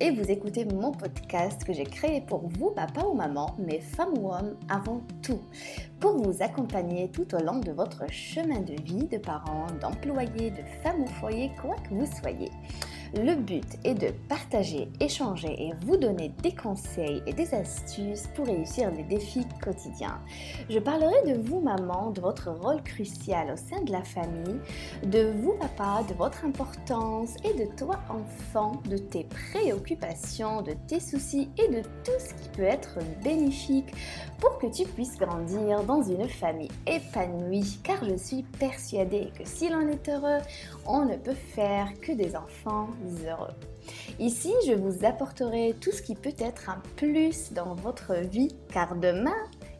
Et vous écoutez mon podcast que j'ai créé pour vous, papa ou maman, mais femme ou homme avant tout, pour vous accompagner tout au long de votre chemin de vie de parents, d'employés, de femmes au foyer, quoi que vous soyez. Le but est de partager, échanger et vous donner des conseils et des astuces pour réussir les défis quotidiens. Je parlerai de vous maman, de votre rôle crucial au sein de la famille, de vous papa, de votre importance et de toi enfant, de tes préoccupations, de tes soucis et de tout ce qui peut être bénéfique pour que tu puisses grandir dans une famille épanouie car je suis persuadée que si l'on est heureux, on ne peut faire que des enfants heureux. Ici, je vous apporterai tout ce qui peut être un plus dans votre vie car demain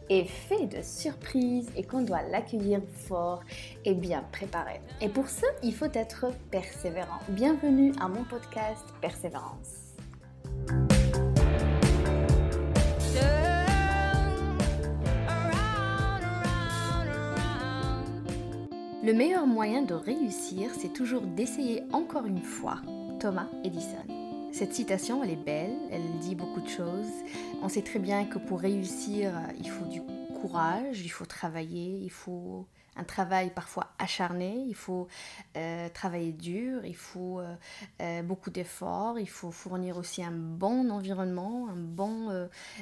est fait de surprises et qu'on doit l'accueillir fort et bien préparé. Et pour ça, il faut être persévérant. Bienvenue à mon podcast Persévérance. Le meilleur moyen de réussir, c'est toujours d'essayer encore une fois. Thomas Edison. Cette citation, elle est belle, elle dit beaucoup de choses. On sait très bien que pour réussir, il faut du courage, il faut travailler, il faut un travail parfois acharné, il faut euh, travailler dur, il faut euh, euh, beaucoup d'efforts, il faut fournir aussi un bon environnement,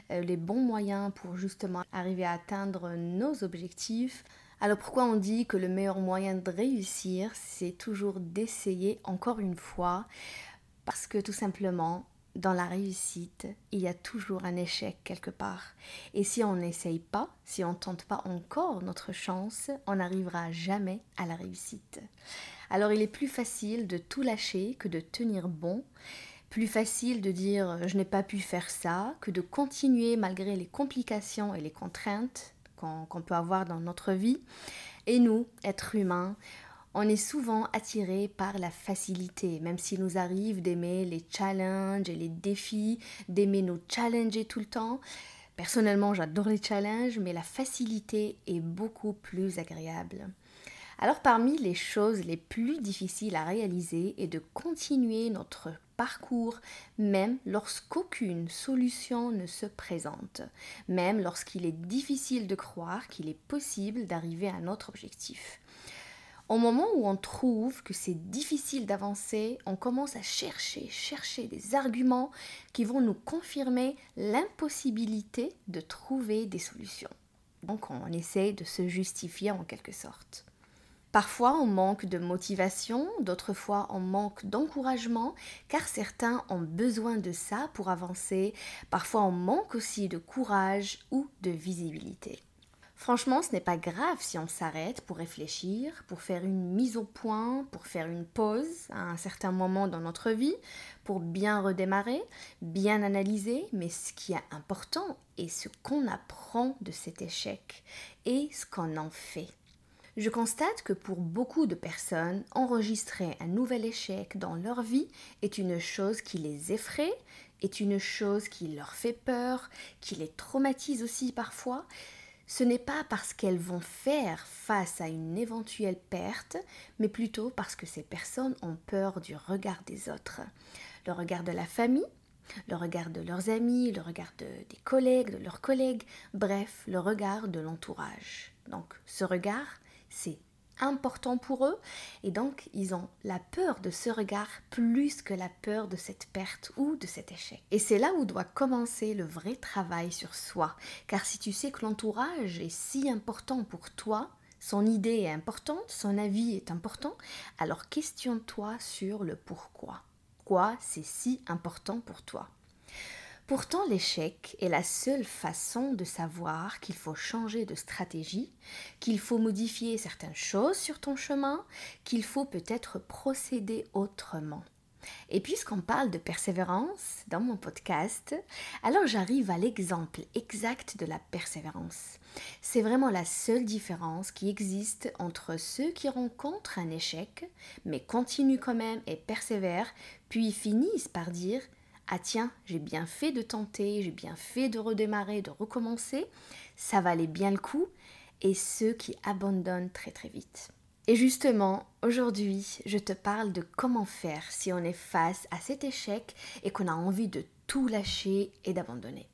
les bons moyens pour justement arriver à atteindre nos objectifs. Alors pourquoi on dit que le meilleur moyen de réussir, c'est toujours d'essayer encore une fois? Parce que tout simplement, dans la réussite, il y a toujours un échec quelque part. Et si on n'essaye pas, si on ne tente pas encore notre chance, on n'arrivera jamais à la réussite. Alors il est plus facile de tout lâcher que de tenir bon. Plus facile de dire je n'ai pas pu faire ça que de continuer malgré les complications et les contraintes qu'on peut avoir dans notre vie. Et nous, êtres humains, on est souvent attiré par la facilité, même s'il nous arrive d'aimer les challenges et les défis, d'aimer nous challenger tout le temps. Personnellement, j'adore les challenges, mais la facilité est beaucoup plus agréable. Alors parmi les choses les plus difficiles à réaliser est de continuer notre parcours même lorsqu'aucune solution ne se présente, même lorsqu'il est difficile de croire qu'il est possible d'arriver à notre objectif. Au moment où on trouve que c'est difficile d'avancer, on commence à chercher, chercher des arguments qui vont nous confirmer l'impossibilité de trouver des solutions. Donc on essaie de se justifier en quelque sorte. Parfois on manque de motivation, d'autres fois on manque d'encouragement, car certains ont besoin de ça pour avancer. Parfois on manque aussi de courage ou de visibilité. Franchement, ce n'est pas grave si on s'arrête pour réfléchir, pour faire une mise au point, pour faire une pause à un certain moment dans notre vie, pour bien redémarrer, bien analyser, mais ce qui est important est ce qu'on apprend de cet échec et ce qu'on en fait. Je constate que pour beaucoup de personnes, enregistrer un nouvel échec dans leur vie est une chose qui les effraie, est une chose qui leur fait peur, qui les traumatise aussi parfois. Ce n'est pas parce qu'elles vont faire face à une éventuelle perte, mais plutôt parce que ces personnes ont peur du regard des autres. Le regard de la famille, le regard de leurs amis, le regard des collègues, de leurs collègues, bref, le regard de l'entourage. Donc ce regard, c'est important pour eux et donc ils ont la peur de ce regard plus que la peur de cette perte ou de cet échec. Et c'est là où doit commencer le vrai travail sur soi, car si tu sais que l'entourage est si important pour toi, son idée est importante, son avis est important, alors questionne-toi sur le pourquoi. Pourquoi c'est si important pour toi? Pourtant, l'échec est la seule façon de savoir qu'il faut changer de stratégie, qu'il faut modifier certaines choses sur ton chemin, qu'il faut peut-être procéder autrement. Et puisqu'on parle de persévérance dans mon podcast, alors j'arrive à l'exemple exact de la persévérance. C'est vraiment la seule différence qui existe entre ceux qui rencontrent un échec, mais continuent quand même et persévèrent, puis finissent par dire ah tiens, j'ai bien fait de tenter, j'ai bien fait de redémarrer, de recommencer, ça valait bien le coup, et ceux qui abandonnent très très vite. Et justement, aujourd'hui, je te parle de comment faire si on est face à cet échec et qu'on a envie de tout lâcher et d'abandonner.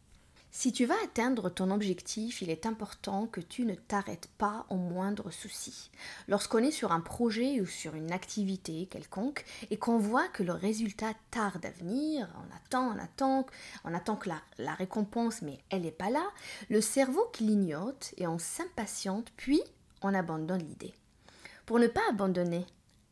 Si tu vas atteindre ton objectif, il est important que tu ne t'arrêtes pas au moindre souci. Lorsqu'on est sur un projet ou sur une activité quelconque et qu'on voit que le résultat tarde à venir, on attend, on attend, on attend que la, la récompense, mais elle n'est pas là, le cerveau clignote et on s'impatiente, puis on abandonne l'idée. Pour ne pas abandonner,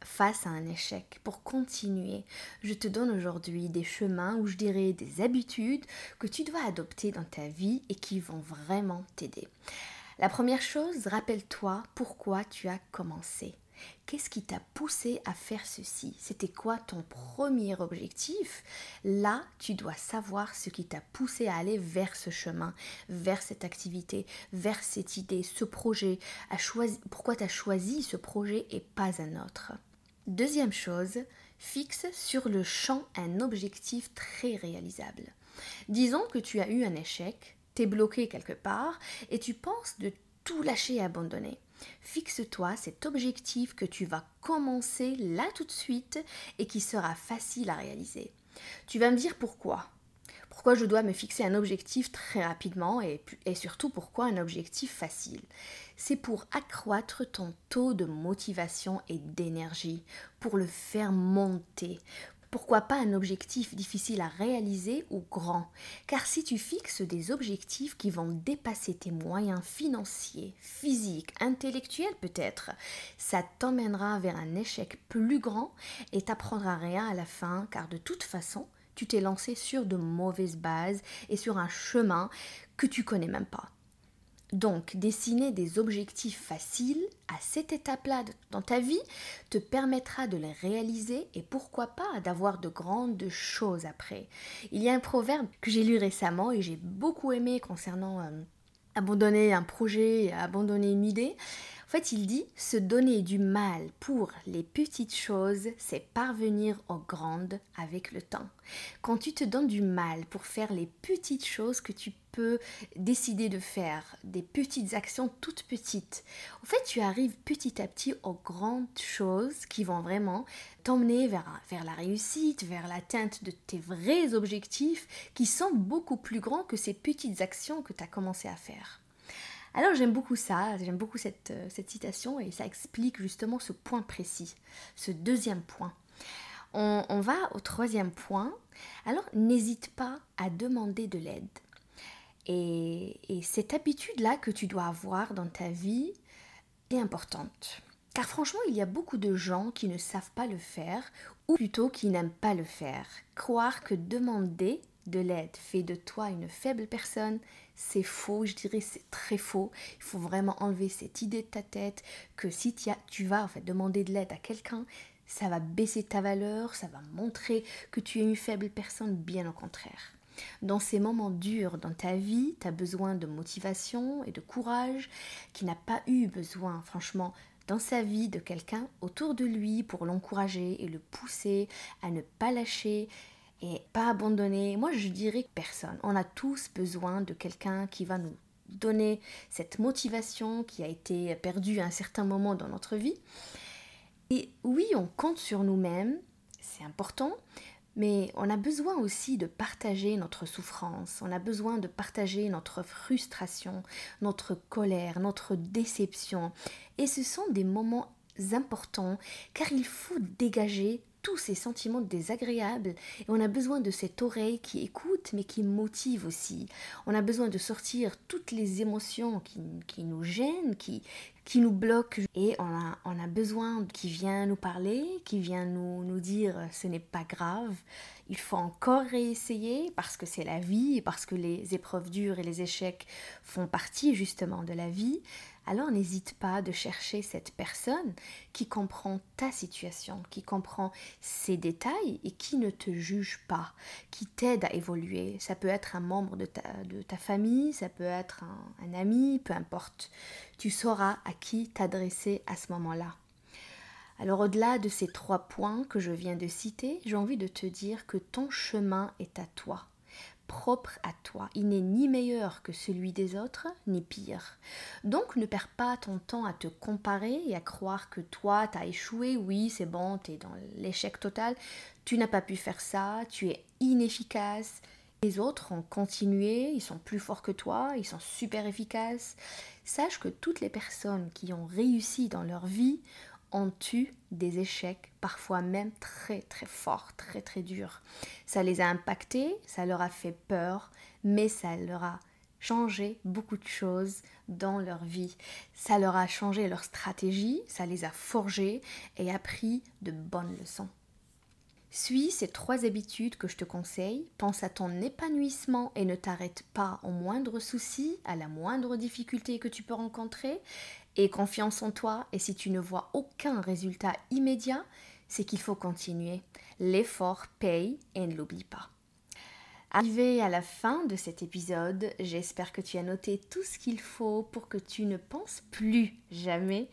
face à un échec, pour continuer, je te donne aujourd'hui des chemins ou je dirais des habitudes que tu dois adopter dans ta vie et qui vont vraiment t'aider. La première chose, rappelle-toi pourquoi tu as commencé. Qu'est-ce qui t'a poussé à faire ceci? C'était quoi ton premier objectif? Là, tu dois savoir ce qui t'a poussé à aller vers ce chemin, vers cette activité, vers cette idée, ce projet. Pourquoi tu as choisi ce projet et pas un autre Deuxième chose, fixe sur le champ un objectif très réalisable. Disons que tu as eu un échec, t'es bloqué quelque part et tu penses de tout lâcher et abandonner. Fixe-toi cet objectif que tu vas commencer là tout de suite et qui sera facile à réaliser. Tu vas me dire pourquoi. Pourquoi je dois me fixer un objectif très rapidement et, surtout pourquoi un objectif facile. C'est pour accroître ton taux de motivation et d'énergie, pour le faire monter, pourquoi pas un objectif difficile à réaliser ou grand? Car si tu fixes des objectifs qui vont dépasser tes moyens financiers, physiques, intellectuels peut-être, ça t'emmènera vers un échec plus grand et t'apprendra rien à la fin car de toute façon, tu t'es lancé sur de mauvaises bases et sur un chemin que tu connais même pas. Donc, dessiner des objectifs faciles à cette étape-là dans ta vie te permettra de les réaliser et pourquoi pas d'avoir de grandes choses après. Il y a un proverbe que j'ai lu récemment et j'ai beaucoup aimé concernant euh, abandonner un projet, abandonner une idée. En fait, il dit se donner du mal pour les petites choses, c'est parvenir aux grandes avec le temps. Quand tu te donnes du mal pour faire les petites choses que tu peux décider de faire, des petites actions toutes petites, en fait, tu arrives petit à petit aux grandes choses qui vont vraiment t'emmener vers, vers la réussite, vers l'atteinte de tes vrais objectifs qui sont beaucoup plus grands que ces petites actions que tu as commencé à faire. Alors j'aime beaucoup ça, j'aime beaucoup cette, euh, cette, citation et ça explique justement ce point précis, ce deuxième point. On, va au troisième point. Alors n'hésite pas à demander de l'aide. Et, et cette habitude-là que tu dois avoir dans ta vie est importante. Car franchement, il y a beaucoup de gens qui ne savent pas le faire, ou plutôt qui n'aiment pas le faire. Croire que demander de l'aide fait de toi une faible personne, c'est faux, je dirais c'est très faux. Il faut vraiment enlever cette idée de ta tête que si tu vas en fait, demander de l'aide à quelqu'un, ça va baisser ta valeur, ça va montrer que tu es une faible personne, bien au contraire. Dans ces moments durs dans ta vie, tu as besoin de motivation et de courage qui n'a pas eu besoin, franchement, dans sa vie de quelqu'un autour de lui pour l'encourager et le pousser à ne pas lâcher et pas abandonner. Moi, je dirais que personne. On a tous besoin de quelqu'un qui va nous donner cette motivation qui a été perdue à un certain moment dans notre vie. Et oui, on compte sur nous-mêmes, c'est important, mais on a besoin aussi de partager notre souffrance, on a besoin de partager notre frustration, notre colère, notre déception. Et ce sont des moments importants car il faut dégager tous ces sentiments désagréables. Et on a besoin de cette oreille qui écoute mais qui motive aussi. On a besoin de sortir toutes les émotions qui, qui nous gênent, qui, qui nous bloquent. Et on a, on a besoin qui vient nous parler, qui vient nous, nous dire ce n'est pas grave, il faut encore réessayer parce que c'est la vie parce que les épreuves dures et les échecs font partie justement de la vie alors n'hésite pas de chercher cette personne qui comprend ta situation, qui comprend ses détails et qui ne te juge pas, qui t'aide à évoluer. Ça peut être un membre de ta, famille, ça peut être un ami, peu importe. Tu sauras à qui t'adresser à ce moment-là. Alors au-delà de ces trois points que je viens de citer, j'ai envie de te dire que ton chemin est à toi propre à toi. Il n'est ni meilleur que celui des autres, ni pire. Donc ne perds pas ton temps à te comparer et à croire que toi, tu as échoué. Oui, c'est bon, tu es dans l'échec total. Tu n'as pas pu faire ça, tu es inefficace. Les autres ont continué, ils sont plus forts que toi, ils sont super efficaces. Sache que toutes les personnes qui ont réussi dans leur vie ont eu des échecs, parfois même très très forts, très très durs. Ça les a impactés, ça leur a fait peur, mais ça leur a changé beaucoup de choses dans leur vie. Ça leur a changé leur stratégie, ça les a forgés et appris de bonnes leçons. Suis ces trois habitudes que je te conseille, pense à ton épanouissement et ne t'arrête pas au moindre souci, à la moindre difficulté que tu peux rencontrer, et confiance en toi, et si tu ne vois aucun résultat immédiat, c'est qu'il faut continuer. L'effort paye et ne l'oublie pas. Arrivé à la fin de cet épisode, j'espère que tu as noté tout ce qu'il faut pour que tu ne penses plus jamais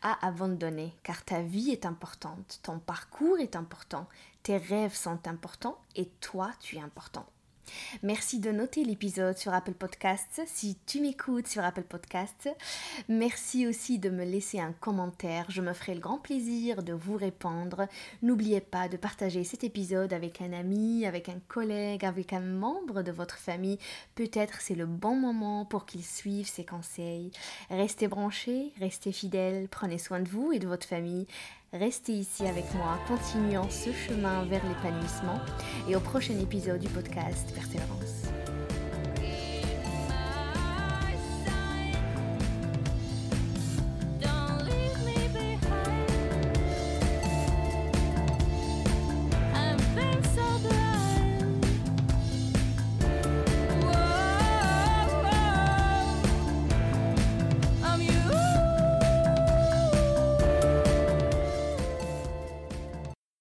à abandonner, car ta vie est importante, ton parcours est important, tes rêves sont importants et toi tu es important. Merci de noter l'épisode sur Apple Podcasts si tu m'écoutes sur Apple Podcasts. Merci aussi de me laisser un commentaire. Je me ferai le grand plaisir de vous répondre. N'oubliez pas de partager cet épisode avec un ami, avec un collègue, avec un membre de votre famille. Peut-être c'est le bon moment pour qu'il suive ces conseils. Restez branchés, restez fidèles, prenez soin de vous et de votre famille. Restez ici avec moi, continuons ce chemin vers l'épanouissement et au prochain épisode du podcast Persévérance.